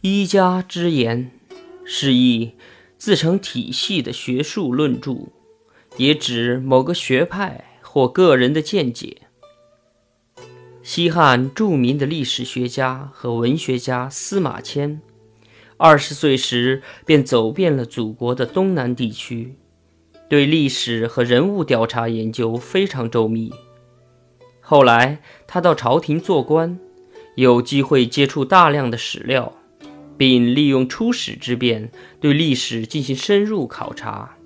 一家之言，是一自成体系的学术论著，也指某个学派或个人的见解。西汉著名的历史学家和文学家司马迁，二十岁时便走遍了祖国的东南地区，对历史和人物调查研究非常周密。后来他到朝廷做官，有机会接触大量的史料，并利用出使之便对历史进行深入考察。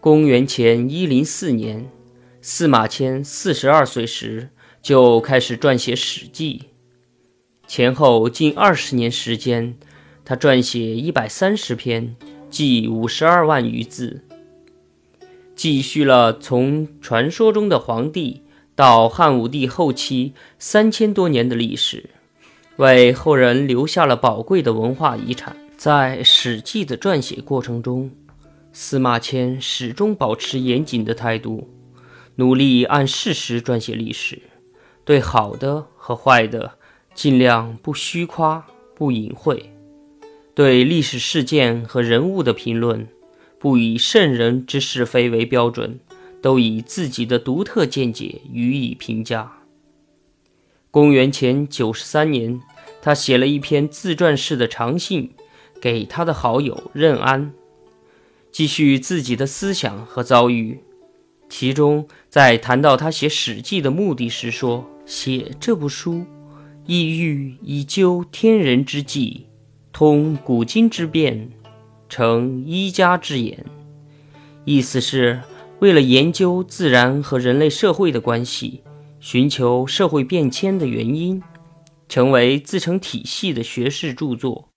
公元前一零四年，司马迁四十二岁时。就开始撰写《史记》，前后近二十年时间，他撰写一百三十篇，计五十二万余字，记叙了从传说中的皇帝到汉武帝后期三千多年的历史，为后人留下了宝贵的文化遗产。在《史记》的撰写过程中，司马迁始终保持严谨的态度，努力按事实撰写历史。对好的和坏的，尽量不虚夸、不隐晦；对历史事件和人物的评论，不以圣人之是非为标准，都以自己的独特见解予以评价。公元前九十三年，他写了一篇自传式的长信给他的好友任安，继续自己的思想和遭遇。其中，在谈到他写《史记》的目的时说。写这部书，意欲以究天人之际，通古今之变，成一家之言。意思是为了研究自然和人类社会的关系，寻求社会变迁的原因，成为自成体系的学士著作。